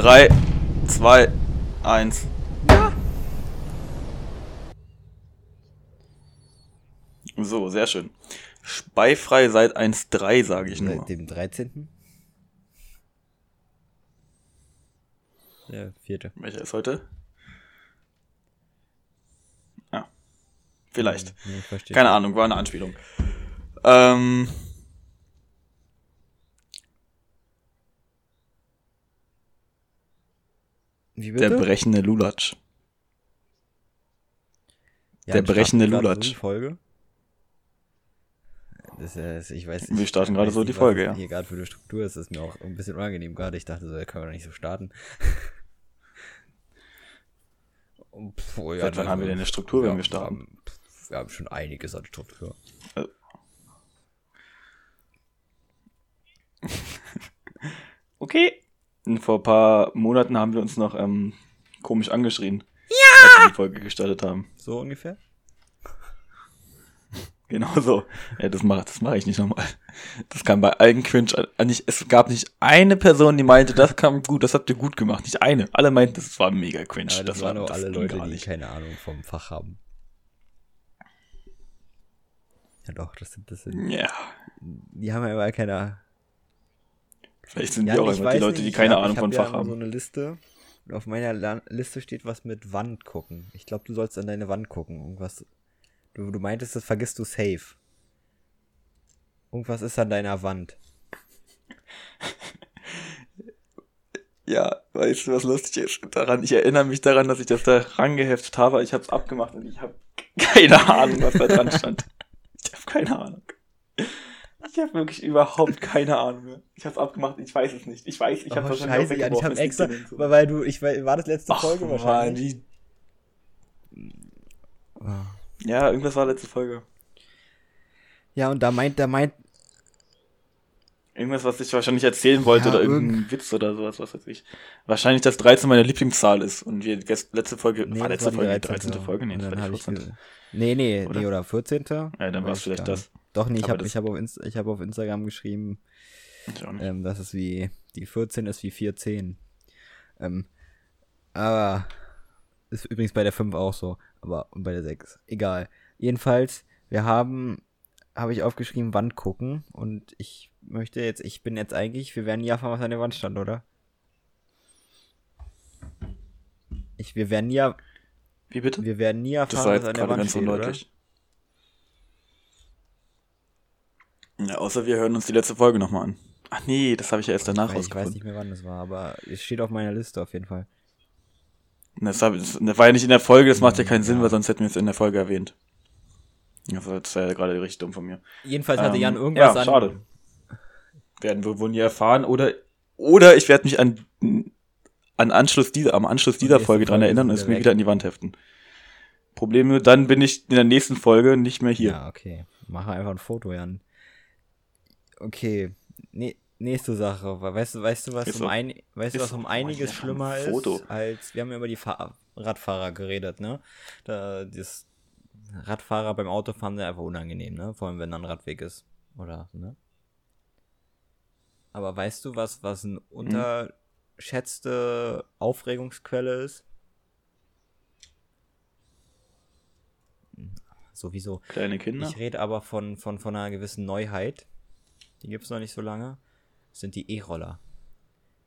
3, 2, 1. Ja. So, sehr schön. Speifrei seit 1.3, sage ich nur. Seit dem 13. Der vierte. Welcher ist heute? Ja. Vielleicht. Nee. Keine Ahnung, war eine Anspielung. Ähm. Wie Der bitte? brechende Lulatsch. Ja, der brechende Lulatsch. Die Folge? Das ist, ich weiß Wir starten gerade so die Folge, das ja. Hier gerade für eine Struktur ist, das ist mir auch ein bisschen unangenehm gerade. Ich dachte so, da können wir doch nicht so starten. Pff, oh ja, Seit wann haben wir denn eine Struktur, wenn wir starten? Wir haben schon einiges an Struktur. Okay. Vor ein paar Monaten haben wir uns noch ähm, komisch angeschrien. Ja! Als wir die Folge gestartet haben. So ungefähr? Genau so. Ja, das mache das mach ich nicht nochmal. Das kam bei allen Cringe. Nicht, es gab nicht eine Person, die meinte, das kam gut, das habt ihr gut gemacht. Nicht eine. Alle meinten, das war mega cringe. Ja, das, waren war, auch das alle Leute, gar die keine Ahnung vom Fach haben. Ja doch, das sind, das sind, Ja. die haben ja immer keine Vielleicht sind Ja, wir auch einfach die Leute, nicht, die keine hab- Ahnung von ja Fach immer haben. so eine Liste. Und auf meiner La Liste steht was mit Wand gucken. Ich glaube, du sollst an deine Wand gucken. Irgendwas. Du, du meintest, das vergisst du safe. Irgendwas ist an deiner Wand. Ja, weißt du, was lustig ist? Daran, ich erinnere mich daran, dass ich das da rangeheftet habe. Ich habe es abgemacht und ich habe keine Ahnung, was da dran stand. Ich habe keine Ahnung. Ich habe wirklich überhaupt keine Ahnung mehr. Ich habe es abgemacht, ich weiß es nicht. Ich weiß, ich habe oh, wahrscheinlich scheiße, ja, ich habe liegt extra, nirgendwo. weil, du, ich war das letzte Ach, Folge Mann, wahrscheinlich. die, ja, irgendwas war letzte Folge. Ja, und da meint, da meint, Irgendwas, was ich wahrscheinlich erzählen wollte Ja, oder irgendein Witz oder sowas, was weiß ich. Wahrscheinlich, dass 13 meine Lieblingszahl ist und wir letzte Folge, nee, war letzte war Folge, 13. 13. Folge, nee, das war hab die ich 14. ge- Nee, nee, Oder? nee, oder 14. Ja, dann war es ich vielleicht gar das. Doch, nee, ich habe das- hab auf, Inst ich hab auf Instagram geschrieben, ähm, dass es wie, die 14 ist wie 410. Ähm, aber, ist übrigens bei der 5 auch so, aber, und bei der 6. Egal. Jedenfalls, wir haben, habe ich aufgeschrieben, Wand gucken und ich möchte jetzt, ich bin jetzt eigentlich, wir werden nie erfahren, was an der Wand stand, oder? Ich, wir werden nie, Wie bitte? wir werden nie Das erfahren, war was an der Wand ganz steht, oder? undeutlich. Ja, außer wir hören uns die letzte Folge nochmal an. Ach nee, das habe ich ja erst danach Ich weiß, ich weiß nicht mehr, wann das war, aber es steht auf meiner Liste auf jeden Fall. Das, hab, das, war ja nicht in der Folge, das macht ja keinen Sinn, Ja. weil sonst hätten wir es in der Folge erwähnt. Das war, ja gerade richtig dumm von mir. Jedenfalls hatte Ähm, Jan irgendwas ja, an. schade. Werden wir wohl nie erfahren oder oder ich werde mich an an Anschluss dieser am Anschluss dieser nächste Folge dran Folge erinnern und es mir wieder an die Wand heften. Problem nur, dann bin ich in der nächsten Folge nicht mehr hier. Ja, okay. Mache einfach ein Foto, Jan. Okay. Ne nächste Sache. Weißt du, weißt du, was Ist um ein, weißt du, was um einiges schlimmer ist, als wir haben ja über die Fahr Radfahrer geredet, ne? Da, das Radfahrer beim Autofahren sind einfach unangenehm, ne? Vor allem, wenn da ein Radweg ist. Oder, ne? Aber weißt du, was, was Hm. eine unterschätzte Aufregungsquelle ist? Sowieso. Kleine Kinder. Ich rede aber von, von, von einer gewissen Neuheit. Die gibt's noch nicht so lange. Das sind die E-Roller.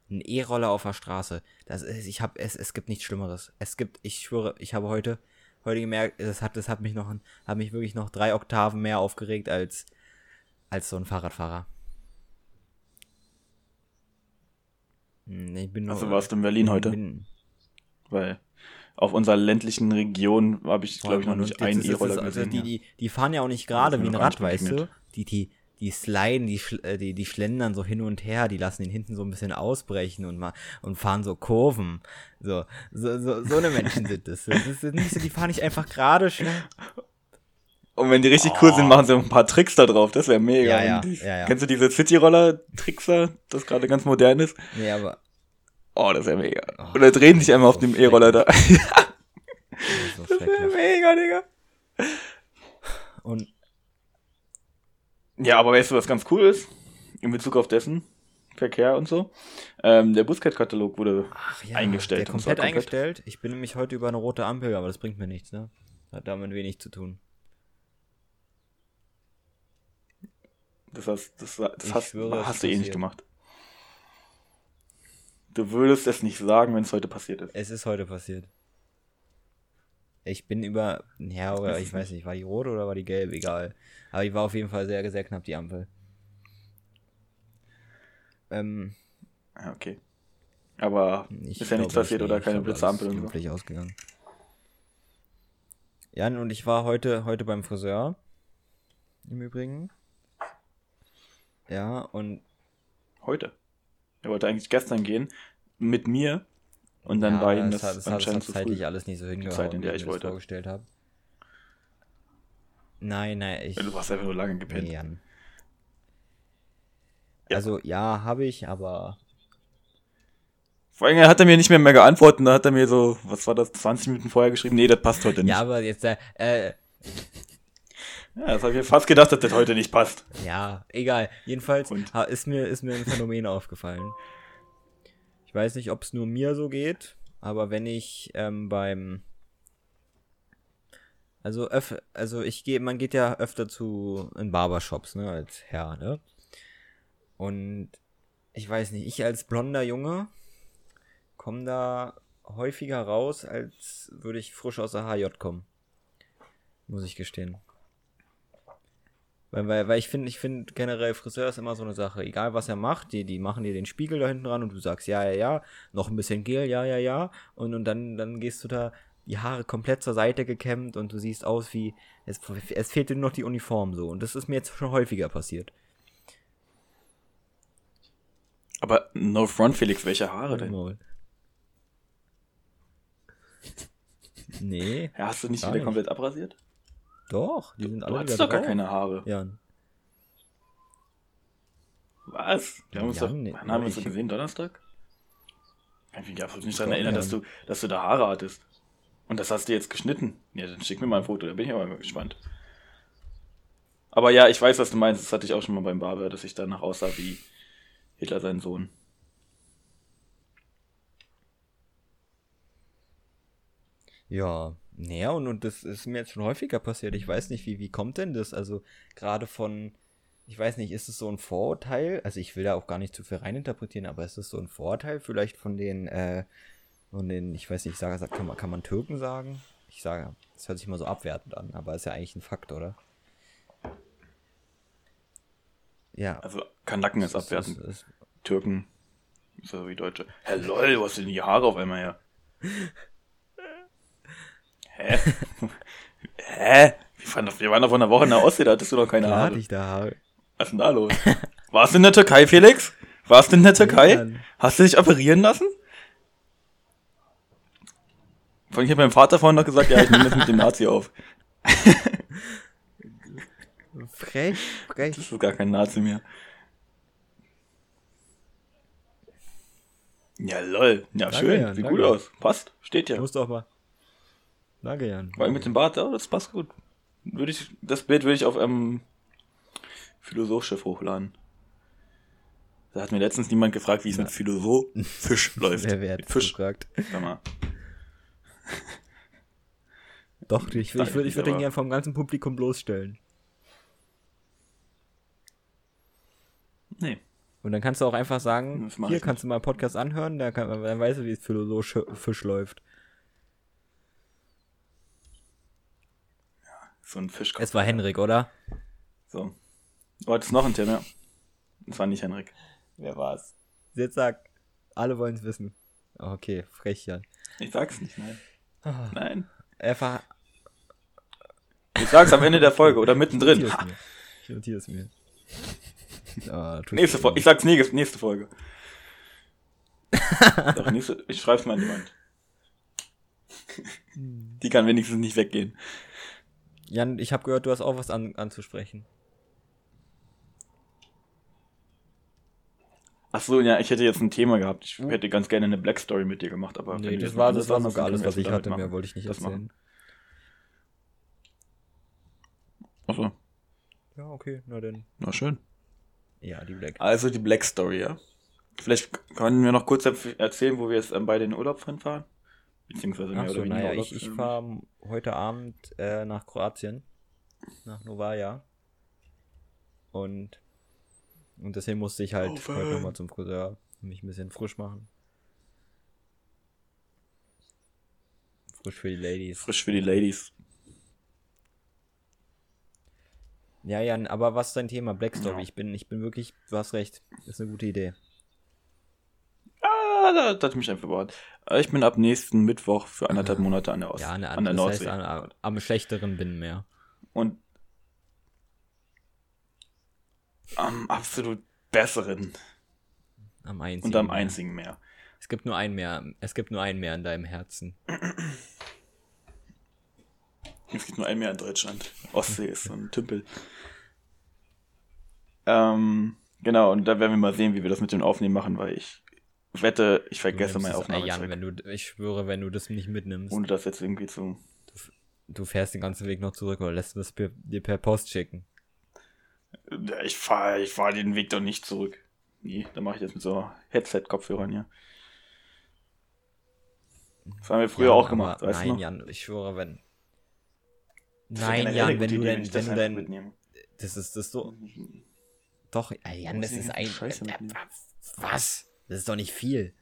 Ein E-Roller auf der Straße. Das ist, ich hab, es, es gibt nichts Schlimmeres. Es gibt, ich schwöre, ich habe heute, heute gemerkt, das hat, das hat mich noch, hat mich wirklich noch drei Oktaven mehr aufgeregt als, als so ein Fahrradfahrer. Hm, Ich bin noch, Also warst du in Berlin heute? Bin, Weil auf unserer ländlichen Region habe ich, glaube ich, noch nicht einen es- E-Roller also gesehen. Die, ja. die, die fahren ja auch nicht gerade wie ein Rad, weißt du? Die, die, die sliden, die, äh, die, die schlendern so hin und her, die lassen ihn hinten so ein bisschen ausbrechen und mal und fahren so Kurven. So, so, so, so eine Menschen sind das. Das ist nicht so, die fahren nicht einfach gerade schnell. Und wenn die richtig cool Oh. sind, machen sie ein paar Tricks da drauf. Das wäre mega. Ja, ja, die, ja, ja. Kennst du diese City-Roller-Tricks das gerade ganz modern ist? Nee, aber Oh, das wäre mega. Oh, Oder drehen sich einmal auf so dem E-Roller da. das so wäre mega, Digga. Und Ja, aber weißt du, was ganz cool ist? In Bezug auf dessen? Verkehr und so. Ähm, der Bußgeldkatalog wurde Ach ja, eingestellt. Der zwar komplett eingestellt. Ich bin nämlich heute über eine rote Ampel, aber das bringt mir nichts, ne? Hat damit wenig zu tun. Das hast, das, das Ich hast, schwöre, hast du eh nicht gemacht. Du würdest es nicht sagen, wenn es heute passiert ist. Es ist heute passiert. Ich bin über. Ja, oder ich weiß nicht, war die rote oder war die gelb? Egal. Aber die war auf jeden Fall sehr, sehr knapp, die Ampel. Ähm, Ja, okay. Aber ich ist ja nichts passiert oder ich keine Blitzampel und so. glimpflich ausgegangen. Jan und ich war heute, heute beim Friseur. Im Übrigen. Ja, und Heute. Er wollte eigentlich gestern gehen mit mir und dann ja, war ihm das, das, hat, das, das anscheinend zu zeitlich früh. alles nicht so hingehauen, Zeit, in der wie ich ich mir das wollte. vorgestellt habe. Nein, nein, ich. Du warst einfach nur lange gepennt. Nee. Ja. Also, ja, habe ich, aber. Vor allem hat er mir nicht mehr, mehr geantwortet und da hat er mir so, was war das, 20 Minuten vorher geschrieben, nee, das passt heute nicht. Ja, Ja, aber jetzt, äh, äh, das habe ich mir fast gedacht, dass das heute nicht passt. ja, egal. Jedenfalls Und? ist mir, ist mir ein Phänomen aufgefallen. Ich weiß nicht, ob es nur mir so geht, aber wenn ich ähm, beim. Also, öff, also ich gehe, man geht ja öfter zu in Barbershops, ne, als Herr, ne? Und ich weiß nicht, ich als blonder Junge komme da häufiger raus, als würde ich frisch aus der HJ kommen. Muss ich gestehen. Weil, weil, weil ich finde, ich finde generell Friseur ist immer so eine Sache. Egal was er macht, die, die machen dir den Spiegel da hinten dran und du sagst ja, ja, ja, noch ein bisschen Gel, ja, ja, ja. Und, und dann, dann gehst du da, die Haare komplett zur Seite gekämmt und du siehst aus wie, es, es fehlt dir nur noch die Uniform so. Und das ist mir jetzt schon häufiger passiert. Aber no front, Felix, welche Haare denn? Maul. Nee, Ja, hast du nicht wieder nicht. komplett abrasiert? Doch, die sind Du alle hattest wieder doch gar drauf. keine Haare. Jan. Was? Wir haben uns Ja, doch, nee, wann haben wir uns gesehen? Donnerstag? Ich kann mich absolut nicht daran erinnern, dass du, dass du da Haare hattest. Und das hast du jetzt geschnitten. Ja, dann schick mir mal ein Foto, da bin ich aber mal gespannt. Aber ja, ich weiß, was du meinst. Das hatte ich auch schon mal beim Barber, dass ich danach aussah wie Hitler sein Sohn. Ja, naja, und, und das ist mir jetzt schon häufiger passiert. Ich weiß nicht, wie, wie kommt denn das? Also, gerade von, ich weiß nicht, ist es so ein Vorurteil? Also, ich will da auch gar nicht zu viel reininterpretieren, aber ist es so ein Vorurteil vielleicht von den, äh, von den, ich weiß nicht, ich sage, sag- kann man, kann man Türken sagen? Ich sage, das hört sich immer so abwertend an, aber ist ja eigentlich ein Fakt, oder? Ja. Also, Kanaken ist abwertend. es- es- Türken, so wie Deutsche. Hä, lol, du denn die Haare auf einmal her? Hä? Hä? Wir waren, doch, wir waren doch vor einer Woche in der Ostsee, da hattest du noch keine Klar Haare. hatte ich da Haare. Was ist denn da los? Warst du in der Türkei, Felix? Warst du in der Türkei? Hast du dich operieren lassen? Ich habe meinem Vater vorhin noch gesagt, ja, ich nehme das mit dem Nazi auf. Frech, frech. Das ist gar kein Nazi mehr. Ja, lol. Ja, Danke, schön. Sieht danke. gut aus. Passt. Steht ja. Muss doch mal. Danke, Jan. Allem mit dem Bart, ja, das passt gut. Würde ich, das Bild würde ich auf ähm, Philosophschiff hochladen. Da hat mir letztens niemand gefragt, wie es mit Philosophisch läuft. Wer hat Fisch. gefragt? Sag mal. Doch, ich, würde ich würd, ich würd den Aber- gern vom ganzen Publikum bloßstellen. Nee. Und dann kannst du auch einfach sagen, hier kannst du mal einen Podcast anhören, da kann, dann weißt du, wie es philosophisch läuft. So ein Fischkopf. Es war Henrik, oder? So. Du hattest noch ein Thema. Das war nicht Henrik. Wer war's? Jetzt sag, alle wollen es wissen. Okay, frech, Jan. Ich sag's nicht, nein. Ah. Nein. Einfach. Ich sag's am Ende der Folge oder mittendrin. Ich Ha. mir. Ich notiere es mir. Ah, tust Nächste Folge. Ich sag's nächste, nächste Folge. Doch, nächste, ich schreib's mal an die Wand. Die kann wenigstens nicht weggehen. Jan, ich habe gehört, du hast auch was an, anzusprechen. Ach so, ja, ich hätte jetzt ein Thema gehabt. Ich hätte ganz gerne eine Black Story mit dir gemacht, aber Nee, das war, noch das war sogar alles, was ich hatte. Mehr wollte ich nicht Das erzählen. Ach so, Ja, okay, na dann. na schön. Ja, die Black. Also die Black Story, ja. Vielleicht können wir noch kurz erzählen, wo wir jetzt ähm, bei den Urlaub hinfahren. Beziehungsweise mehr Ach so, oder weniger naja, ich, ich fahre heute Abend äh, nach Kroatien, nach Novaya. Und, und deswegen musste ich halt Oh, heute Mann. nochmal zum Friseur mich ein bisschen frisch machen. Frisch für die Ladies. Frisch für die Ladies. Ja, Jan, aber was ist dein Thema? Black Story. Ja. Ich bin, ich bin wirklich, du hast recht. Ist eine gute Idee. Ah, da, da hat mich einfach überrascht. Äh, Ich bin ab nächsten Mittwoch für anderthalb Monate an der Ost Ja, an der andere, das Nordsee. heißt an, am schlechteren Binnenmeer. Und am absolut besseren Am einzigen. und am Meer. einzigen Meer. Es gibt nur ein Meer. Es gibt nur ein Meer in deinem Herzen. Es gibt nur ein Meer in Deutschland. Ostsee ist so ein Tümpel. Ähm, genau, und da werden wir mal sehen, wie wir das mit dem Aufnehmen machen, weil ich wette, ich Du vergesse meine es- Aufnahme. Jan, wenn du, ich schwöre, wenn du das nicht mitnimmst, ohne das jetzt irgendwie zu. du fährst den ganzen Weg noch zurück oder lässt du das per, dir per Post schicken. Ich fahre ich fahr den Weg doch nicht zurück. Nee, da mache ich das mit so Headset-Kopfhörern hier. Das haben wir früher Jan, auch gemacht, weißt Nein, du? noch? Jan, ich schwöre, wenn. Nein, Jan, wenn du denn, wenn das du denn, mitnehme. das ist das so, doch, ey, Jan, das ist ein, Scheiße äh, mitnehmen? was? Das ist doch nicht viel.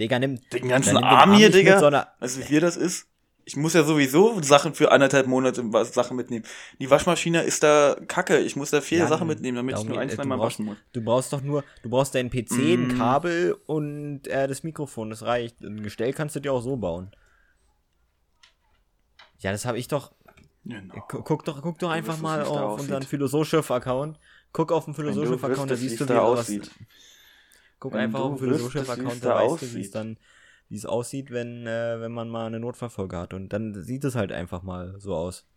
Digga, nimm, Den ganzen nimm den Arm hier, Digga. so Weißt du, wie viel das ist? Ich muss ja sowieso Sachen für anderthalb Monate Sachen mitnehmen. Die Waschmaschine ist da kacke. Ich muss da viele Jan, Sachen mitnehmen, damit ich nur ein, zwei du Mal brauchst- waschen muss. Du brauchst doch nur, du brauchst deinen PC, ein Mm. Kabel und äh, das Mikrofon, das reicht. Ein Gestell kannst du dir auch so bauen. Ja, das habe ich doch. Genau. Gu- Guck doch, guck doch einfach mal auf unseren aussieht. Philosophisch-Account. Guck auf den Philosophisch-Account, da siehst du, da wie was. Guck Wenn einfach du auf den wie's da da weißt du, wie es dann, wie es aussieht, wenn, äh, wenn man mal eine Notfallfolge hat. Und dann sieht es halt einfach mal so aus.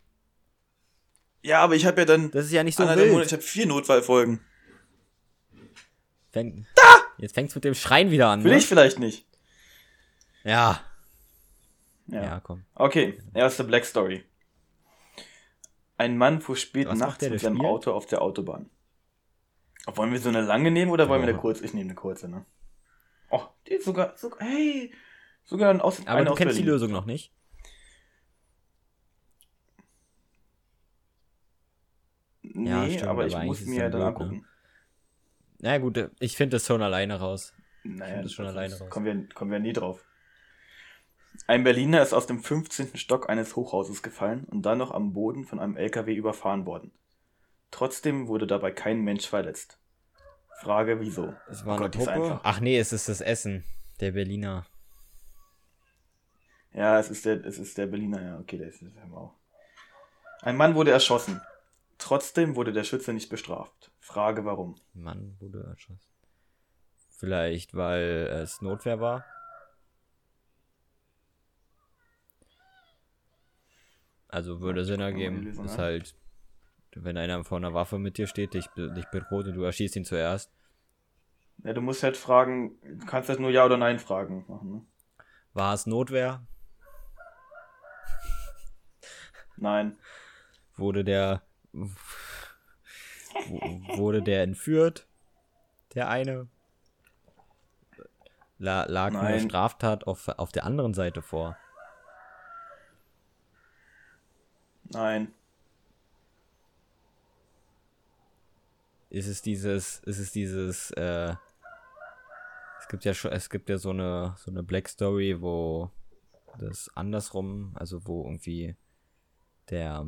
Ja, aber ich habe ja dann Das ist ja nicht so wild. ich habe vier Notfallfolgen. Fäng, Jetzt fängt's mit dem Schreien wieder an. Will Ne? ich vielleicht nicht. Ja. Ja. ja. komm. Okay, erste Black Story. Ein Mann fuhr spät Was nachts mit seinem? Auto auf der Autobahn. Wollen wir so eine lange nehmen oder wollen wir eine Ja. kurze? Ich nehme eine kurze, ne? Oh, die ist sogar, sogar hey, sogar ein aus, Aber du aus kennst die Berlin. Lösung noch nicht. Ja, Nee, stimmt, aber ich aber muss eigentlich ist mir dann blöd, angucken. Na gut, äh, ich finde das schon alleine raus. Naja, das schon das alleine raus. Kommen wir, kommen wir nie drauf. Ein Berliner ist aus dem 15. Stock eines Hochhauses gefallen und dann noch am Boden von einem LKW überfahren worden. Trotzdem wurde dabei kein Mensch verletzt. Frage, wieso? Es war Oh eine Gott, ist Puppe. einfach. Ach nee, es ist das Essen. Der Berliner. Ja, es ist der, es ist der Berliner, ja, okay, der ist wir auch. Ein Mann wurde erschossen. Trotzdem wurde der Schütze nicht bestraft. Frage, warum? Mann wurde erschossen. Vielleicht, weil es Notwehr war. Also würde Sinn mal die ergeben. Lösung Ist halt, wenn einer vor einer Waffe mit dir steht, dich, dich bedroht und du erschießt ihn zuerst. Ja, du musst halt fragen, du kannst halt nur Ja oder Nein fragen machen, ne? War es Notwehr? Nein. Wurde der wurde der entführt? Der eine? La, lag eine Nein. Straftat auf, auf der anderen Seite vor? Nein. Ist es dieses, ist es dieses, äh, es gibt ja schon, es gibt ja so eine, so eine Black Story, wo das andersrum, also wo irgendwie der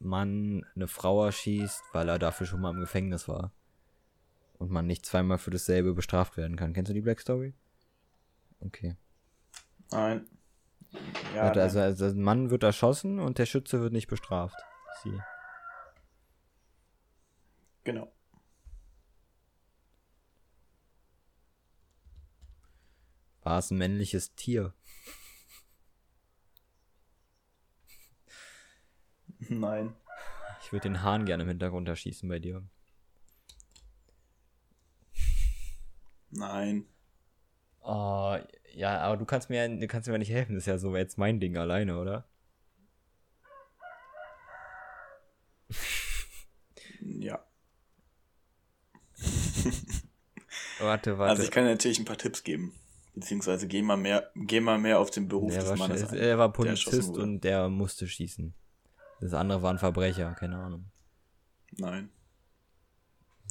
Mann eine Frau erschießt, weil er dafür schon mal im Gefängnis war. Und man nicht zweimal für dasselbe bestraft werden kann. Kennst du die Black Story? Okay. Nein. Ja, also, also, also ein Mann wird erschossen und der Schütze wird nicht bestraft. Sie. genau. War es ein männliches Tier? Nein. Ich würde den Hahn gerne im Hintergrund erschießen bei dir. Nein. Oh, ja, aber du kannst mir, du kannst mir nicht helfen. Das ist ja so jetzt mein Ding alleine, oder? Ja. Warte, warte. Also ich kann dir natürlich ein paar Tipps geben. Beziehungsweise geh mal mehr, geh mal mehr auf den Beruf der des Mannes ein. er war der Polizist wurde. und der musste schießen. Das andere war ein Verbrecher, keine Ahnung. Nein.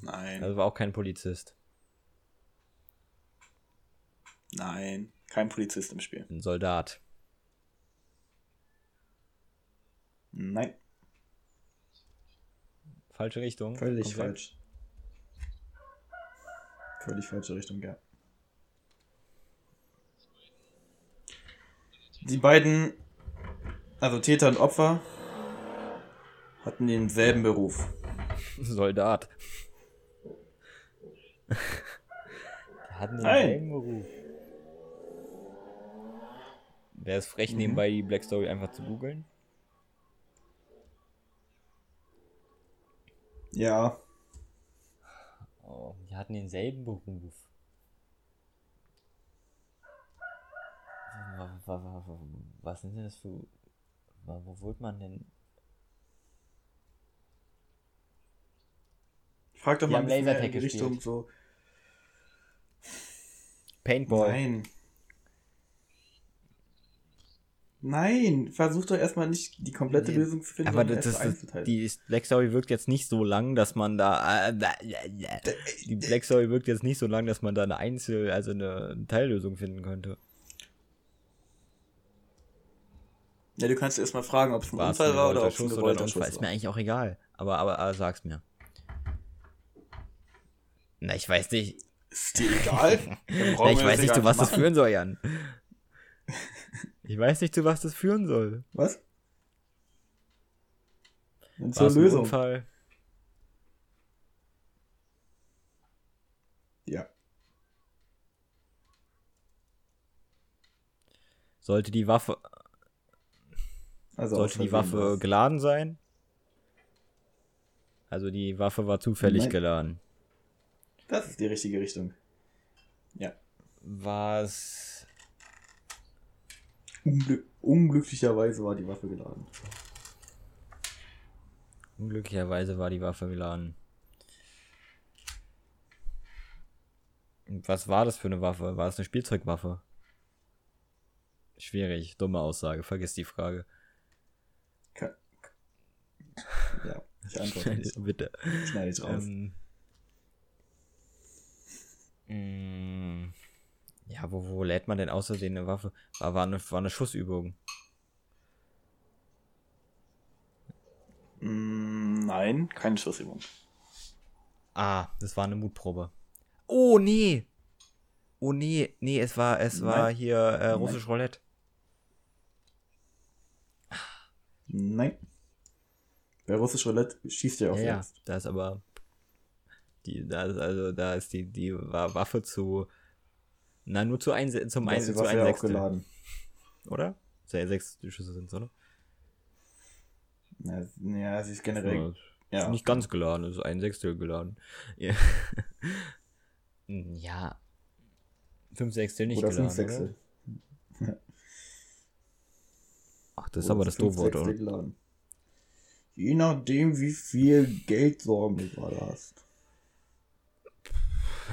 Nein. Also war auch kein Polizist. Nein. Kein Polizist im Spiel. Ein Soldat. Nein. Falsche Richtung. Völlig Komplett. falsch. Völlig falsche Richtung, ja. Die beiden, also Täter und Opfer, hatten denselben Beruf. Soldat. Die hatten Nein. denselben Beruf. Wäre es frech, Mhm. nebenbei die Black Story einfach zu googeln? Ja. Oh, die hatten denselben Beruf. Was sind denn das für. Wo wird man denn. Frag doch Die mal in die Richtung so. Paintball. Nein. Nein, versuch doch erstmal nicht die komplette Nee, Lösung zu finden. Aber das, das, das, die Black Story wirkt jetzt nicht so lang, dass man da. Äh, die Black Story wirkt jetzt nicht so lang, dass man da eine Einzel-, also eine Teillösung finden könnte. Ja, du kannst erstmal fragen, ob es ein War es Unfall war oder ob es ein gewollter? Schuss Ist mir war. eigentlich auch egal. Aber, aber, aber sag's mir. Na, ich weiß nicht. Ist dir egal? Na, ich weiß nicht, zu was das machen. führen soll, Jan. Ich weiß nicht, zu was das führen soll. Was? War zur Lösung. Unfall? Ja. Sollte die Waffe, Also sollte die Waffe war's. geladen sein? Also die Waffe war zufällig Nein. geladen. Das ist die richtige Richtung. Ja. War es. Unglück unglücklicherweise war die Waffe geladen. Unglücklicherweise war die Waffe geladen. Was war das für eine Waffe? War es eine Spielzeugwaffe? Schwierig, dumme Aussage, vergiss die Frage. Ka- Ja, ich antworte nicht. Bitte. Schneide ich raus. Ähm, mm, ja, wo, wo lädt man denn außerdem eine Waffe? War, war, eine, war eine Schussübung. Mm, nein, keine Schussübung. Ah, das war eine Mutprobe. Oh, nee. Oh, nee. Nee, es war, es war Nein. hier äh, russisch Roulette. Nein. Bei Russisch Roulette schießt ja auch Ja, ja, selbst. da ist aber die, da ist also da ist die die Wa- Waffe zu na nur zu ein zum Da ein, ist die zu ein ja Sechstel, geladen. oder? Sehr sechs Schüsse sind oder? Ja, ja, sie ist generell. Ja, Ja. Nicht ganz geladen, ist ein Sechstel geladen. Ja. ja. Fünf Sechstel nicht Oder geladen. fünf Sechstel. Oder? Das ist aber das Doofwort, oder? geladen. Je nachdem, wie viel Geldsorgen du gerade hast.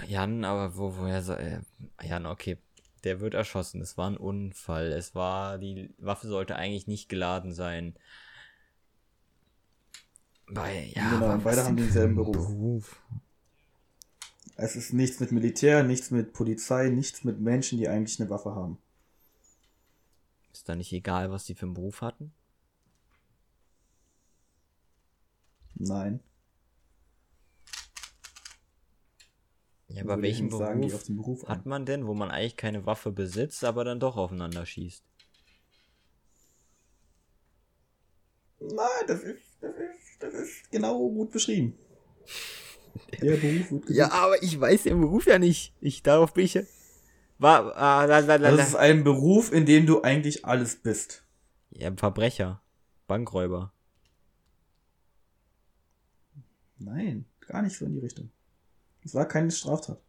Jan, aber wo, woher soll. Äh, Jan, okay. Der wird erschossen. Es war ein Unfall. Es war. Die Waffe sollte eigentlich nicht geladen sein. Bei, ja, Genau, beide haben denselben ein Beruf. Es ist nichts mit Militär, nichts mit Polizei, nichts mit Menschen, die eigentlich eine Waffe haben. Da nicht egal, was die für einen Beruf hatten? Nein. Ja, aber welchen nicht sagen, Beruf Beruf hat man denn, wo man eigentlich keine Waffe besitzt, aber dann doch aufeinander schießt? Nein, das ist, das ist, das ist genau gut beschrieben. Der Beruf wird Ja, aber ich weiß den Beruf ja nicht. Ich, darauf bin ich ja. War, ah, la, la, la, Das ist ein Beruf, in dem du eigentlich alles bist. Ja, Verbrecher. Bankräuber. Nein, gar nicht so in die Richtung. Es war keine Straftat.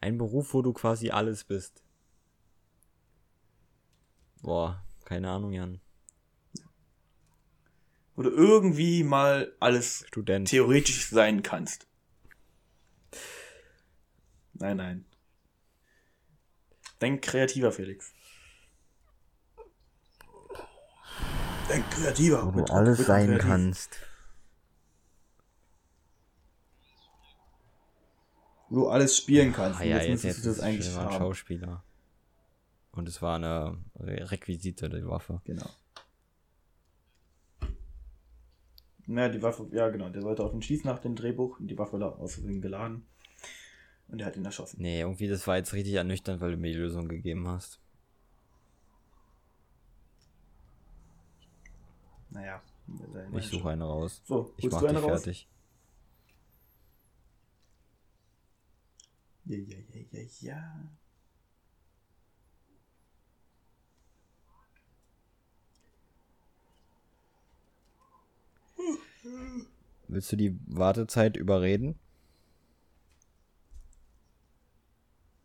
Ein Beruf, wo du quasi alles bist. Boah, keine Ahnung, Jan. Wo du irgendwie mal alles Student. theoretisch sein kannst. Nein, nein. Denk kreativer, Felix. Denk kreativer. Wo du alles wird sein kreativ. kannst. Wo du alles spielen kannst. Ah Und ja, jetzt jetzt, müsstest jetzt du das ist eigentlich es ein. Schauspieler. Und es war eine Requisite, die Waffe. Genau. Naja, die Waffe, ja genau, der sollte auf ihn schießen nach dem Drehbuch und die Waffe war aus Versehen geladen. Und er hat ihn erschossen. Nee, irgendwie, das war jetzt richtig ernüchternd, weil du mir die Lösung gegeben hast. Naja. Ich suche eine raus. So, Ich mach du eine raus? fertig. Ja, ja, ja, ja, ja. Willst du die Wartezeit überreden?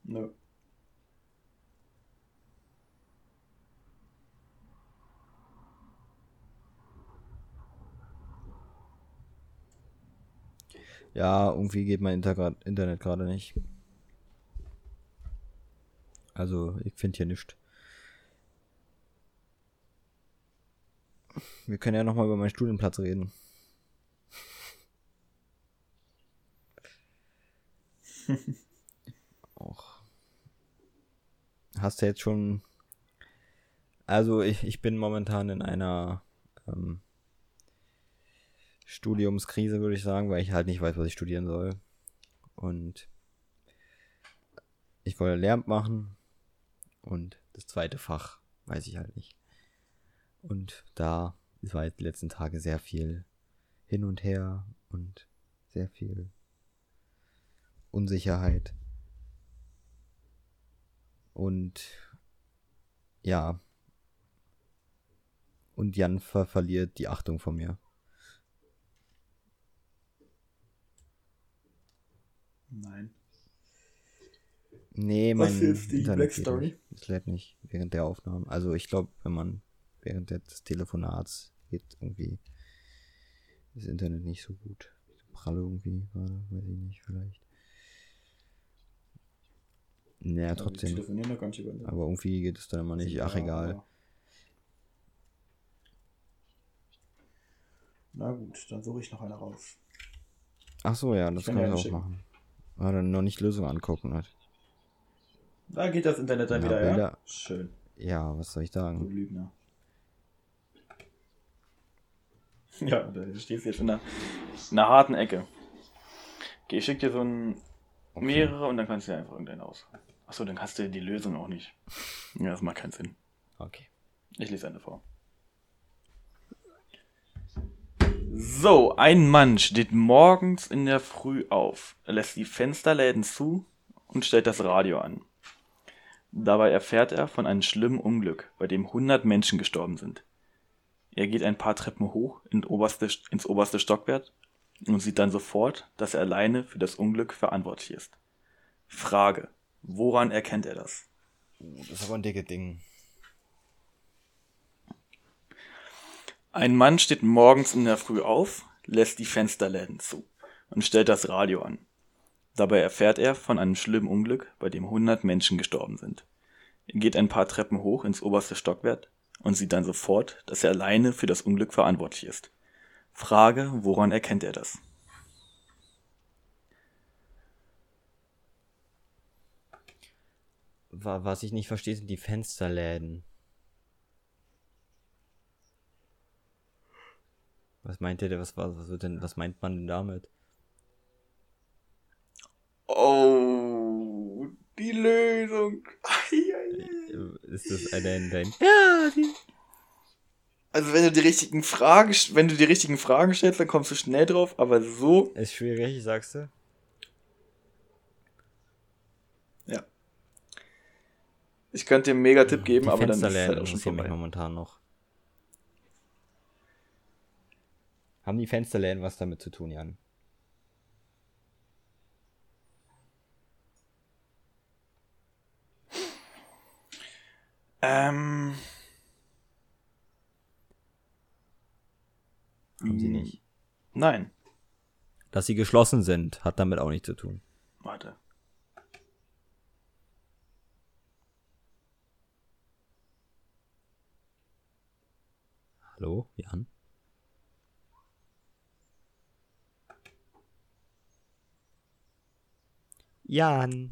Nö. Ja, irgendwie geht mein Intergra Internet gerade nicht. Also, ich finde hier nichts. Wir können ja nochmal über meinen Studienplatz reden. Hast du jetzt schon. Also, ich, ich bin momentan in einer ähm, Studiumskrise, würde ich sagen, weil ich halt nicht weiß, was ich studieren soll. Und ich wollte Lehramt machen und das zweite Fach weiß ich halt nicht. Und da war jetzt die letzten Tage sehr viel hin und her und sehr viel Unsicherheit. Und ja. Und Jan ver verliert die Achtung von mir. Nein. Nee, Was mein hilft die Internet Black Story? Es lädt nicht während der Aufnahme. Also ich glaube, wenn man während des Telefonats geht irgendwie das Internet nicht so gut. Pralle irgendwie gerade, weiß ich nicht, vielleicht. Naja, Ja, wir trotzdem. telefonieren doch gar nicht über Aber irgendwie geht es dann immer nicht. Ach, Ja, egal. aber- Na gut, dann suche ich noch eine raus. Ach so, ja, das kann kann dir ich auch schicken. machen. Aber dann noch nicht Lösung angucken hat. Da geht das Internet dann Ja, wieder, ja? Bilder. Schön, Ja, was soll ich du sagen? Lügner. Ja, da stehst du jetzt in einer, in einer harten Ecke. Okay, ich schicke dir so ein mehrere und dann kannst du dir einfach irgendeinen aus. Achso, dann hast du die Lösung auch nicht. Ja, das macht keinen Sinn. Okay. Ich lese eine vor. So, ein Mann steht morgens in der Früh auf, lässt die Fensterläden zu und stellt das Radio an. Dabei erfährt er von einem schlimmen Unglück, bei dem 100 Menschen gestorben sind. Er geht ein paar Treppen hoch in oberste, ins oberste Stockwerk und sieht dann sofort, dass er alleine für das Unglück verantwortlich ist. Frage, woran erkennt er das? Uh, das ist aber ein dickes Ding. Ein Mann steht morgens in der Früh auf, lässt die Fensterläden zu und stellt das Radio an. Dabei erfährt er von einem schlimmen Unglück, bei dem 100 Menschen gestorben sind. Er geht ein paar Treppen hoch ins oberste Stockwerk und sieht dann sofort, dass er alleine für das Unglück verantwortlich ist. Frage, woran erkennt er das? Was ich nicht verstehe, sind die Fensterläden. Was meint ihr denn, was, war- was, wird denn, was meint man denn damit? Oh, die Lösung. Äh, Ist das ein, dein, Ja, die. Also wenn du die richtigen Fragen, wenn du die richtigen Fragen stellst, dann kommst du schnell drauf, aber so Ist schwierig, sagst du? Ja. Ich könnte dir einen Megatipp geben, die aber dann ist es halt auch schon interessieren mich vorbei. momentan noch. Haben die Fensterläden was damit zu tun, Jan? Ähm. Haben sie nicht. Nein. Dass sie geschlossen sind, hat damit auch nichts zu tun. Warte. Hallo, Jan? Jan.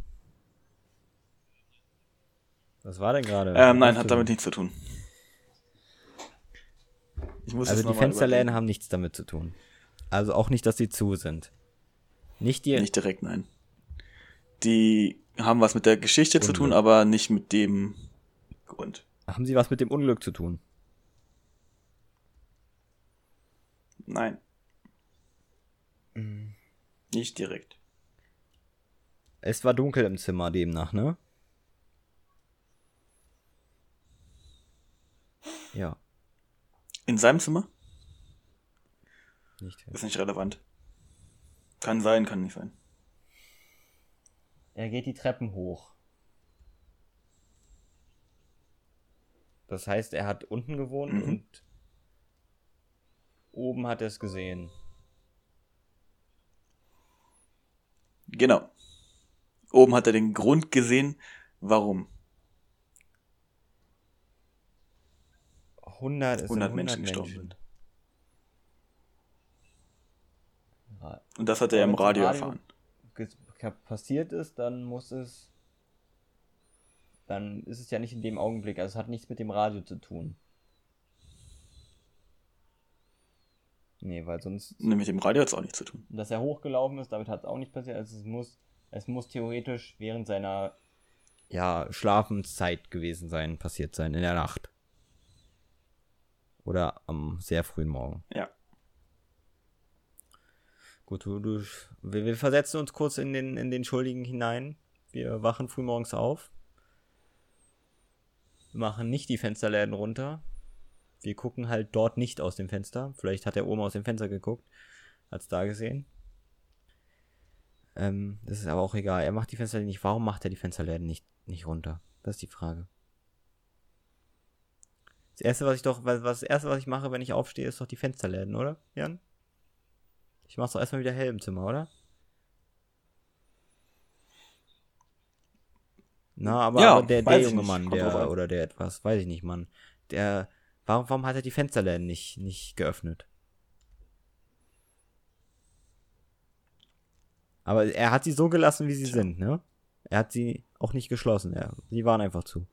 Was war denn gerade? Ähm, nein, hat damit nichts zu tun. Ich muss Also jetzt die Fensterläden überlegen. haben nichts damit zu tun. Also auch nicht, dass sie zu sind. Nicht die. Nicht direkt, nein. Die haben was mit der Geschichte zu tun, Unglück. aber nicht mit dem Grund. Haben sie was mit dem Unglück zu tun? Nein. Nicht direkt. Es war dunkel im Zimmer demnach, ne? Ja, In seinem Zimmer? nicht. Ist nicht relevant. Kann sein, kann nicht sein. Er geht die Treppen hoch. Das heißt, er hat unten gewohnt Mhm. und oben hat er es gesehen. Genau. Oben hat er den Grund gesehen, warum. 100, es 100 sind 100 Menschen Menschen. gestorben sind. Und das hat er im Radio Radio- erfahren. passiert ist, dann muss es. Dann ist es ja nicht in dem Augenblick. Also es hat nichts mit dem Radio zu tun. Nee, weil sonst. Ne, mit dem Radio hat es auch nichts zu tun. Dass er hochgelaufen ist, damit hat es auch nicht passiert. Also es muss, es muss theoretisch während seiner ja, Schlafenszeit gewesen sein, passiert sein, in der Nacht. Oder am sehr frühen Morgen. Ja. Gut, du, du, wir, wir versetzen uns kurz in den, in den Schuldigen hinein. Wir wachen frühmorgens auf. Machen nicht die Fensterläden runter. Wir gucken halt dort nicht aus dem Fenster. Vielleicht hat er oben aus dem Fenster geguckt. Hat's da gesehen. Ähm, das ist aber auch egal. Er macht die Fensterläden nicht. Warum macht er die Fensterläden nicht, nicht runter? Das ist die Frage. Das erste, was ich doch, was, das erste, was ich mache, wenn ich aufstehe, ist doch die Fensterläden, oder, Jan? Ich mach's doch erstmal wieder hell im Zimmer, oder? Na, aber, Ja, aber der, der junge. Mann, der, oder der etwas, weiß ich nicht, Mann. Der, warum, warum hat er die Fensterläden nicht, nicht geöffnet? Aber er hat sie so gelassen, wie sie Tja. sind, ne? Er hat sie auch nicht geschlossen, er, sie waren einfach zu.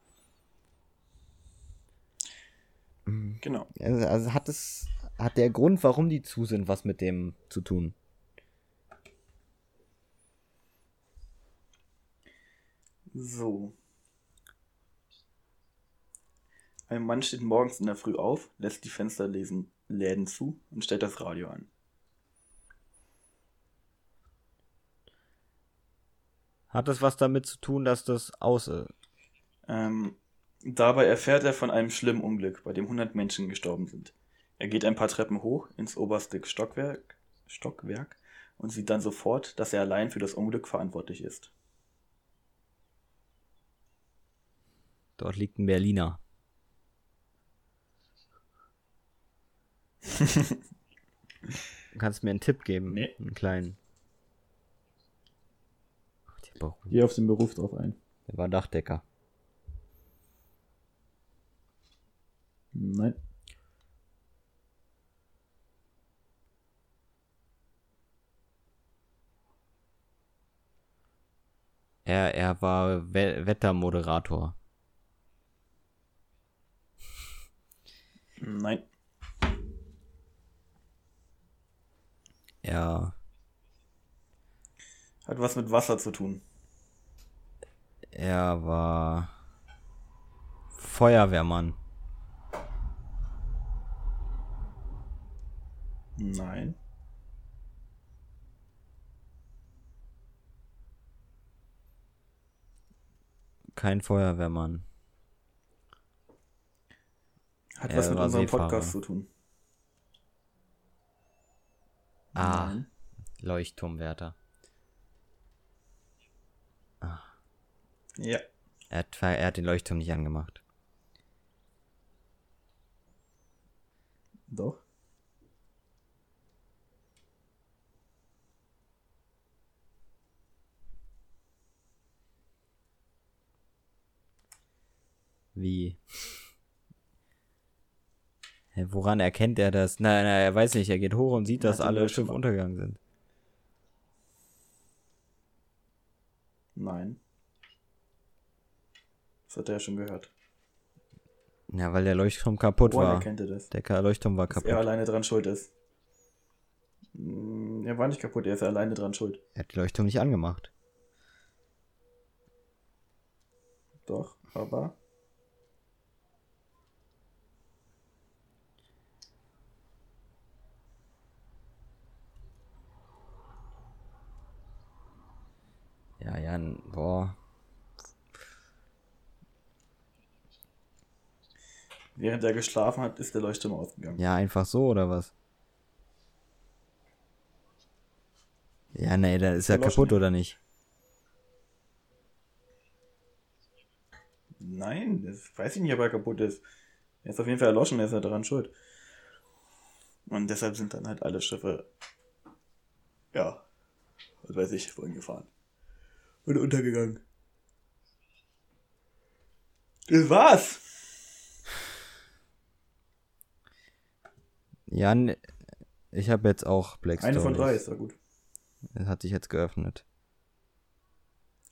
Genau. Also, also hat es, hat der Grund, warum die zu sind, was mit dem zu tun? So. Ein Mann steht morgens in der Früh auf, lässt die Fensterläden Läden zu und stellt das Radio an. Hat das was damit zu tun, dass das aus ist? Ähm, dabei erfährt er von einem schlimmen Unglück, bei dem 100 Menschen gestorben sind. Er geht ein paar Treppen hoch ins oberste Stockwerk, Stockwerk und sieht dann sofort, dass er allein für das Unglück verantwortlich ist. Dort liegt ein Berliner. Du kannst mir einen Tipp geben. Nee. Einen kleinen. Ach, Geh auf den Beruf drauf ein. der war Dachdecker. Nein. Er, er war We Wettermoderator. Nein. Er, Hat was mit Wasser zu tun. er war Feuerwehrmann. Nein. Kein Feuerwehrmann. Hat Er was mit unserem Seefahrer. Podcast zu tun. Ah, Nein. Leuchtturmwärter. Ja. Er hat, er hat den Leuchtturm nicht angemacht. Doch. Wie? Woran erkennt er das? Nein, nein, er weiß nicht, er geht hoch und sieht, dass alle Schiffe untergegangen sind. Nein. Das hat er ja schon gehört. Ja, weil der Leuchtturm kaputt Woran war. erkennt er das? Der Leuchtturm war Dass kaputt. er alleine dran schuld ist. Hm, Er war nicht kaputt, er ist alleine dran schuld. Er hat den Leuchtturm nicht angemacht. Doch, aber. Ja, ja, n- boah. Während er geschlafen hat, ist der Leuchtturm ausgegangen. Ja, einfach so, oder was? Ja, nee, der ist ja Verloschen, kaputt, ja. oder nicht? Nein, das weiß ich nicht, ob er kaputt ist. Er ist auf jeden Fall erloschen, er ist ja daran schuld. Und deshalb sind dann halt alle Schiffe, ja, was weiß ich, wohin gefahren. Und untergegangen. Das war's! Ja, n- ich habe jetzt auch Black Eine von drei Stories. ist ja gut. Es hat sich jetzt geöffnet.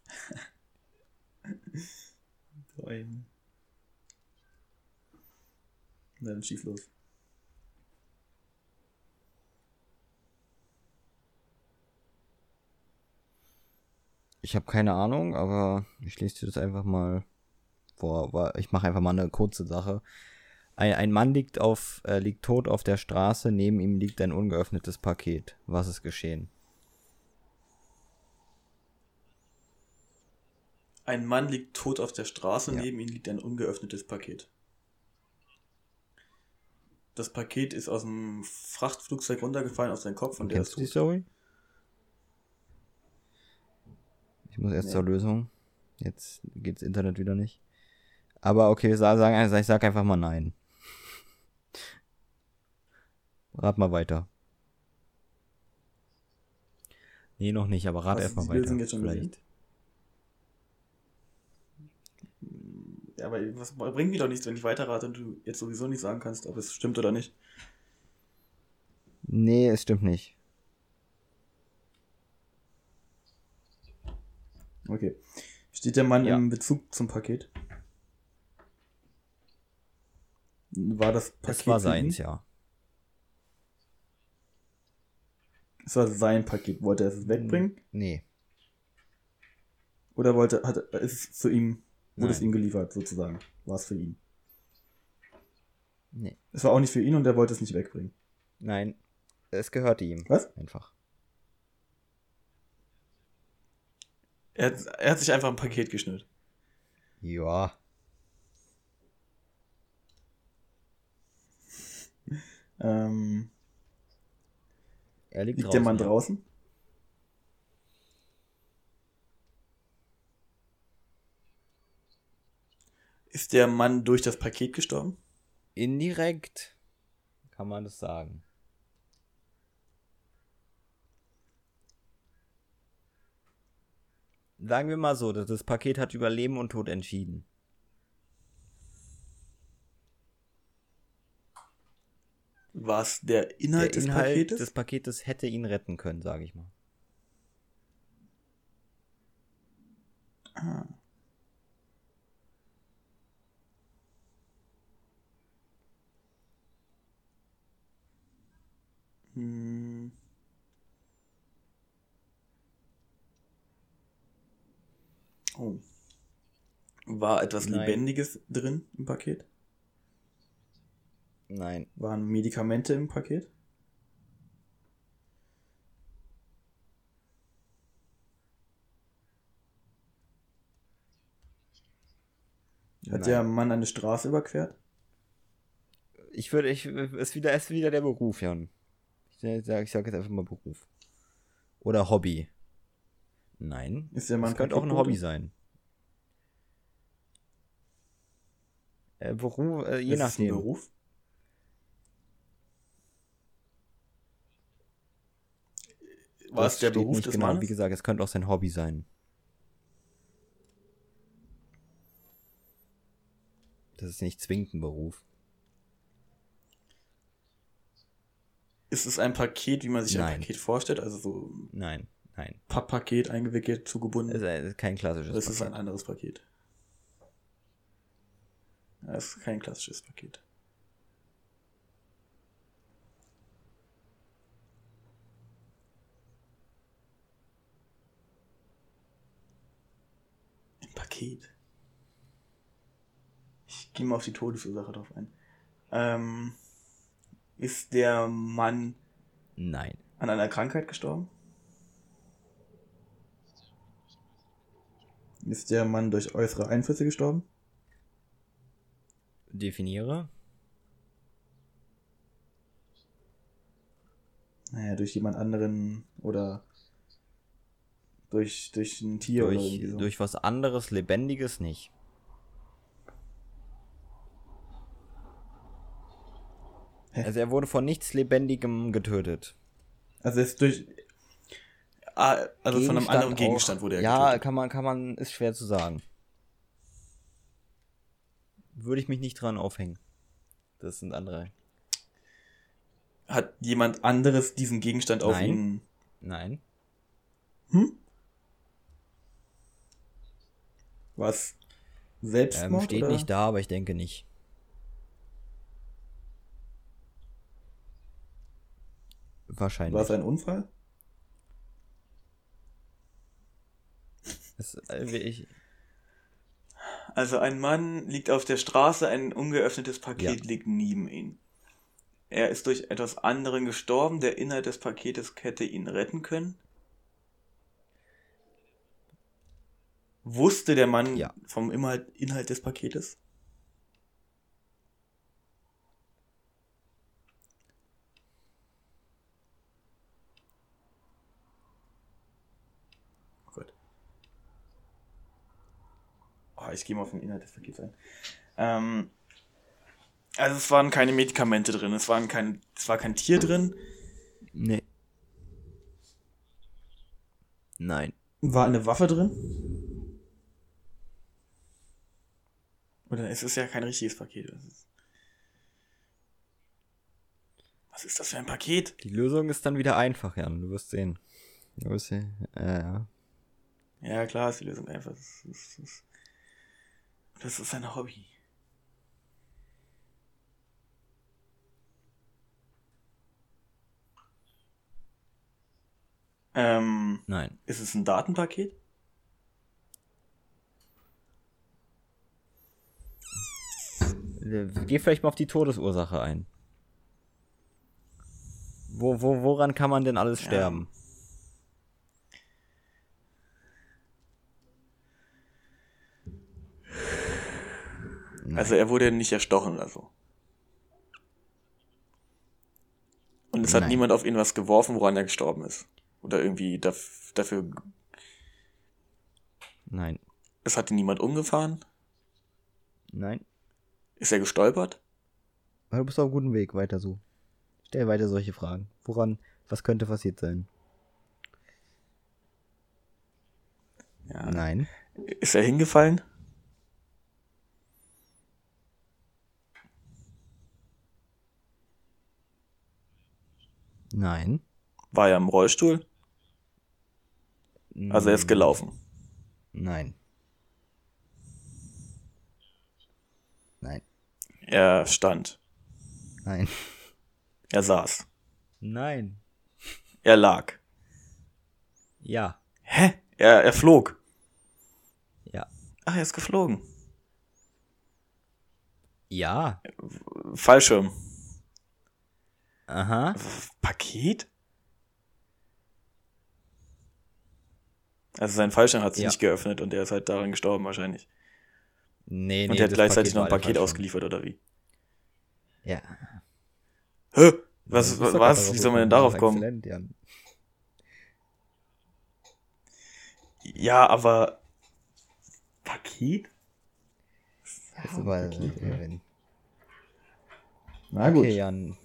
Dann schieß los. Ich habe keine Ahnung, aber ich lese dir das einfach mal vor. Ich mache einfach mal eine kurze Sache. Ein, ein Mann liegt, auf, äh, liegt tot auf der Straße, neben ihm liegt ein ungeöffnetes Paket. Was ist geschehen? Ein Mann liegt tot auf der Straße, Ja. neben ihm liegt ein ungeöffnetes Paket. Das Paket ist aus dem Frachtflugzeug runtergefallen auf seinen Kopf und der ist du die tot. Story? Ich muss erst Nee. zur Lösung. Jetzt geht's Internet wieder nicht. Aber okay, sa- sagen, ich sag einfach mal nein. Rat mal weiter. Nee, noch nicht, aber rat erstmal weiter. Lösung jetzt schon Vielleicht. Ja, aber was bringt mir doch nichts, wenn ich weiterrate und du jetzt sowieso nicht sagen kannst, ob es stimmt oder nicht. Nee, es stimmt nicht. Okay. Steht der Mann Ja. im Bezug zum Paket? War das Paket Es war seins, ja. Es war sein Paket. Wollte er es wegbringen? Nee. Oder wollte, hat, ist es zu ihm, wurde es Nein. ihm geliefert, sozusagen? War es für ihn? Nee. Es war auch nicht für ihn und er wollte es nicht wegbringen. Nein. Es gehörte ihm. Was? Einfach. Er hat, er hat sich einfach ein Paket geschnürt. Ja. Ähm, Er liegt, liegt draußen. der Mann ja. draußen? Ist der Mann durch das Paket gestorben? Indirekt kann man das sagen. Sagen wir mal so, dass das Paket hat über Leben und Tod entschieden. War es der Inhalt Der des Inhalt Paketes? des Paketes hätte ihn retten können, sage ich mal. Ah. Hm. Oh. War etwas Nein. Lebendiges drin im Paket? Nein. Waren Medikamente im Paket? Hat Nein. der Mann eine Straße überquert? Ich würde, ich, ist wieder, ist wieder der Beruf, Jan. Ich sage ich sag jetzt einfach mal Beruf. Oder Hobby. Nein. Ist der Mann Das könnte auch ein? Hobby sein. Äh, Beruf, äh, je Ist es ein nachdem. Beruf? Es der Beruf nicht des genau. Mannes? Wie gesagt, es könnte auch sein Hobby sein. Das ist nicht zwingend ein Beruf. Ist es ein Paket, wie man sich Nein. ein Paket vorstellt? Also so ein Nein, nein. Papppaket eingewickelt, zugebunden? Es ist ein- kein klassisches Das ist Paket. ein anderes Paket. Das ist kein klassisches Paket. Ein Paket. Ich gehe mal auf die Todesursache drauf ein. Ähm, ist der Mann Nein. an einer Krankheit gestorben? Ist der Mann durch äußere Einflüsse gestorben? Definiere. Naja, durch jemand anderen oder durch, durch ein Tier oder Durch, irgendwie so. durch was anderes, Lebendiges nicht. Hä? Also er wurde von nichts Lebendigem getötet. Also es ist durch. Ah, also von einem anderen auch- Gegenstand wurde er Ja, getötet. kann man, kann man, ist schwer zu sagen. Würde ich mich nicht dran aufhängen. Das sind andere. Hat jemand anderes diesen Gegenstand auf Nein. ihn. Nein. Hm? Was? Selbstmord? Ähm, steht oder? nicht da, aber ich denke nicht. Wahrscheinlich. War es ein Unfall? Wie ich, Also ein Mann liegt auf der Straße, ein ungeöffnetes Paket Ja. liegt neben ihm. Er ist durch etwas anderen gestorben, der Inhalt des Paketes hätte ihn retten können. Wusste der Mann Ja. vom Inhalt, Inhalt des Paketes? Oh, ich gehe mal auf den Inhalt des Pakets ein. Ähm, also es waren keine Medikamente drin, es, waren kein, es war kein Tier drin. nee. Nein. War eine Waffe drin? Oder es ist ja kein richtiges Paket. Das Was ist das für ein Paket? Die Lösung ist dann wieder einfach, Jan. Du wirst sehen. Du wirst sehen. Äh, ja. Ja, klar ist die Lösung einfach. Das ist, das, das ist ein Hobby. Ähm, Nein. ist es ein Datenpaket? Geh vielleicht mal auf die Todesursache ein. Wo, wo, woran kann man denn alles Ja. sterben? Nein. Also er wurde nicht erstochen oder so. Und es hat Nein. niemand auf ihn was geworfen, woran er gestorben ist. Oder irgendwie daf dafür. Nein. Es hat ihn niemand umgefahren. Nein. Ist er gestolpert? Du bist auf einem guten Weg, weiter so. Stell weiter solche Fragen. Woran, was könnte passiert sein? Ja. Nein. Ist er hingefallen? Nein. War er im Rollstuhl? Also er ist gelaufen. Nein. Nein. Er stand. Nein. Er saß. Nein. Er lag. Ja. Hä? Er, er flog. Ja. Ach, er ist geflogen. Ja. Fallschirm. Aha. Paket? Also sein Fallschirm hat sich Ja. nicht geöffnet und er ist halt daran gestorben wahrscheinlich. Nee, nee. und er hat gleichzeitig noch war ein Paket ausgeliefert, oder wie? Ja. Hä? Was, was? gerade Wie soll man denn gekommen. darauf kommen? Jan. Ja, aber. Paket? Paket, ja. äh, Na Okay, Jan.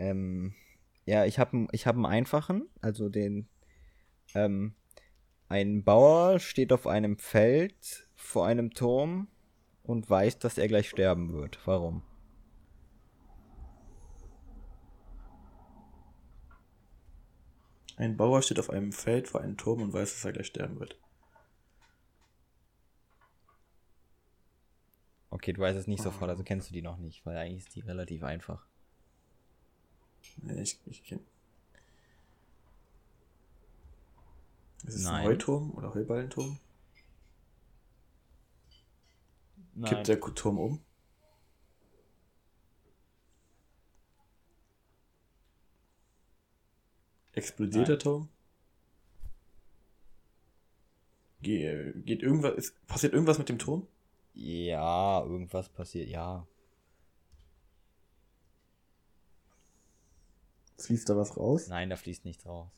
Ähm, ja, ich habe ich hab einen einfachen, also den. Ähm, ein Bauer steht auf einem Feld vor einem Turm und weiß, dass er gleich sterben wird. Warum? Ein Bauer steht auf einem Feld vor einem Turm und weiß, dass er gleich sterben wird. Okay, du weißt es nicht ah. sofort, also kennst du die noch nicht, weil eigentlich ist die relativ einfach. Ich, ich kenn. Ist es Nein. ein Heuturm oder Heuballenturm? Kippt der Turm um? Explodiert Nein. der Turm? Ge geht irgendwas, ist, passiert irgendwas mit dem Turm? Ja, irgendwas passiert, ja. Fließt da was raus? Nein, da fließt nichts raus.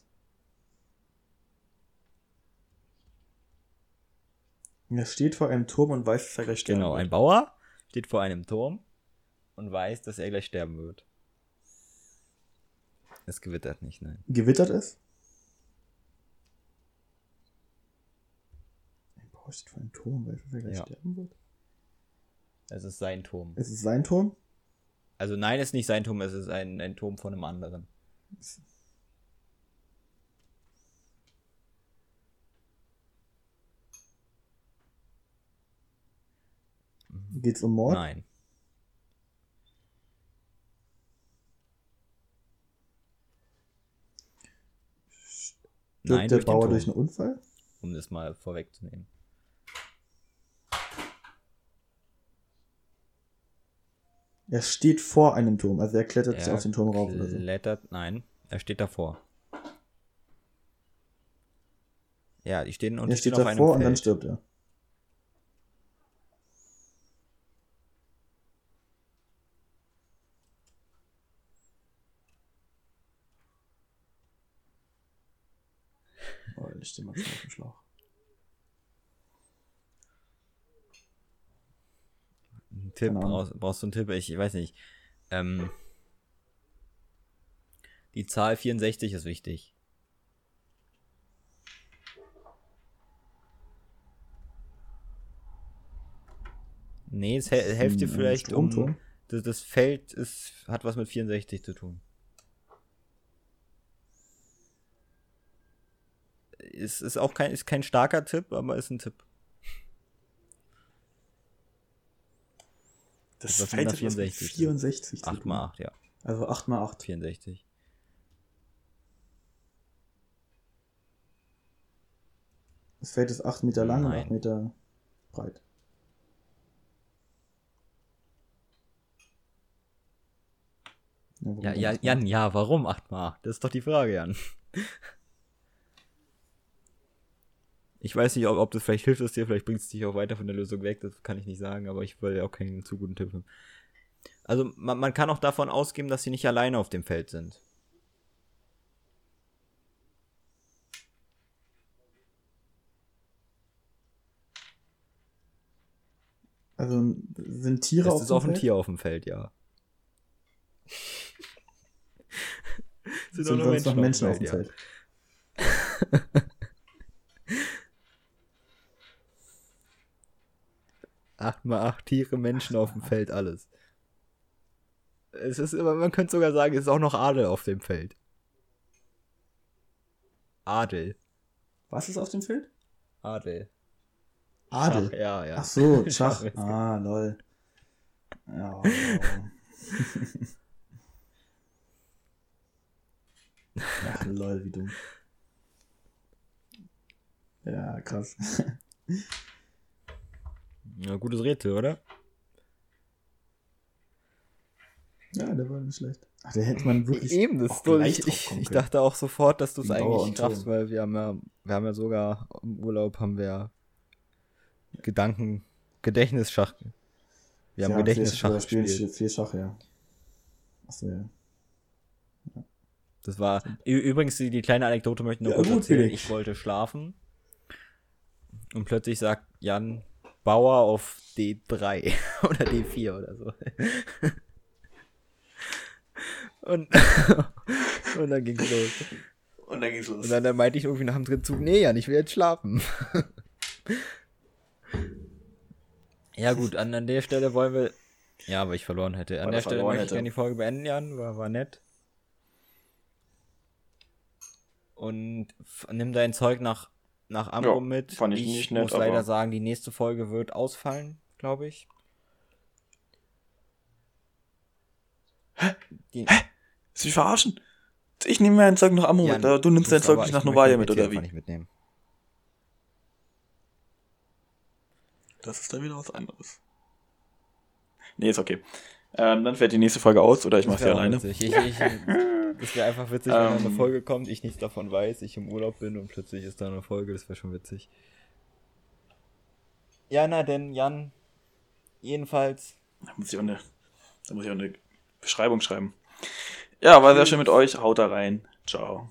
Er steht vor einem Turm und weiß, dass er gleich sterben Genau, ein wird. Bauer steht vor einem Turm und weiß, dass er gleich sterben wird. Es gewittert nicht, nein. Gewittert es? Ein Bauer steht vor einem Turm und weiß, dass er gleich Ja. sterben wird. Es ist sein Turm. Ist es sein Turm? Also nein, es ist nicht sein Turm, es ist ein, ein Turm von einem anderen. Geht's um Mord? Nein. Stirbt Nein, der durch Bauer durch einen Unfall? Um das mal vorwegzunehmen. Er steht vor einem Turm, also er klettert Er auf den Turm rauf oder so. Klettert, nein, er steht davor. Ja, die stehen und Er stehen steht auf einem davor und dann stirbt er. Oh, ich stehe mal auf dem Schlauch. Tipp, Ahnung. brauchst, brauchst du einen Tipp? Ich weiß nicht. Ähm, die Zahl 64 ist wichtig. Nee, es hel- hilft dir vielleicht um. Das, das Feld ist, hat was mit 64 zu tun. Ist, ist auch kein, ist kein starker Tipp, aber ist ein Tipp. Das mit 64? 64 zu 8 tun. mal 8, ja. Also 8 mal 8. 64. Das Feld ist 8 Meter lang und Nein. 8 Meter breit. Ja, ja, 8 mal Jan, ja, warum 8 mal 8? Das ist doch die Frage, Jan. Ich weiß nicht, ob, ob das vielleicht hilft es dir, vielleicht bringt es dich auch weiter von der Lösung weg, das kann ich nicht sagen, aber ich will ja auch keinen zu guten Tipp haben. Also, man, man kann auch davon ausgehen, dass sie nicht alleine auf dem Feld sind. Also sind Tiere Es auf ist dem auch ein Feld? Tier auf dem Feld, ja. Sind sonst noch Menschen auf dem ja. Feld? Acht mal acht Tiere, Menschen auf dem Feld, alles. Es ist immer, man könnte sogar sagen, es ist auch noch Adel auf dem Feld. Adel. Was ist auf dem Feld? Adel. Adel. Schach, ja, ja. Ach so, Schach Schach. ah, lol. Ja, wow. Ach, lol, wie dumm. Ja, krass. Ja. Gutes Rätsel, oder? Ja, der war nicht schlecht. Ach, der hätte man wirklich Eben, das auch ist so, ich, ich, ich dachte auch sofort, dass du es eigentlich und schaffst, weil wir haben ja, wir haben ja sogar im Urlaub haben wir Gedanken, Gedächtnisschach. Wir haben Ja, Gedächtnisschach vier, spielen gespielt. Vier Schach, ja. Achso, ja. Das war übrigens die, die kleine Anekdote möchte ich noch Ja, kurz gut, erzählen. Ich wollte schlafen und plötzlich sagt Jan Bauer auf D3 oder D4 oder so. Und, und dann ging's los. Und dann ging's los. Und dann, dann meinte ich irgendwie nach dem dritten Zug, nee, Jan, ich will jetzt schlafen. ja gut, an, an der Stelle wollen wir, ja, weil ich verloren hätte. An Weil der er Stelle möchte ich hätte. gerne die Folge beenden, Jan, war, war nett. und nimm dein Zeug nach, nach Amrum Ja, mit. fand ich nicht nett, muss leider sagen, die nächste Folge wird ausfallen, glaube ich. Die, Sie verarschen. Ich nehme mein Zeug nach Ammo Ja, mit, aber du nimmst dein Zeug nicht ich nach mein mit, oder wie? nicht mitnehmen. Das ist dann wieder was anderes. Nee, ist okay. Ähm, dann fällt die nächste Folge aus oder ich Das mach sie alleine. witzig. Ich, ich, das wäre einfach witzig, wenn da eine Ähm. Folge kommt, ich nichts davon weiß, ich im Urlaub bin und plötzlich ist da eine Folge, das wäre schon witzig. Ja, na denn, Jan, jedenfalls, Da muss ich auch eine, da muss ich auch eine Beschreibung schreiben. Ja, war sehr schön mit euch. Haut da rein. Ciao.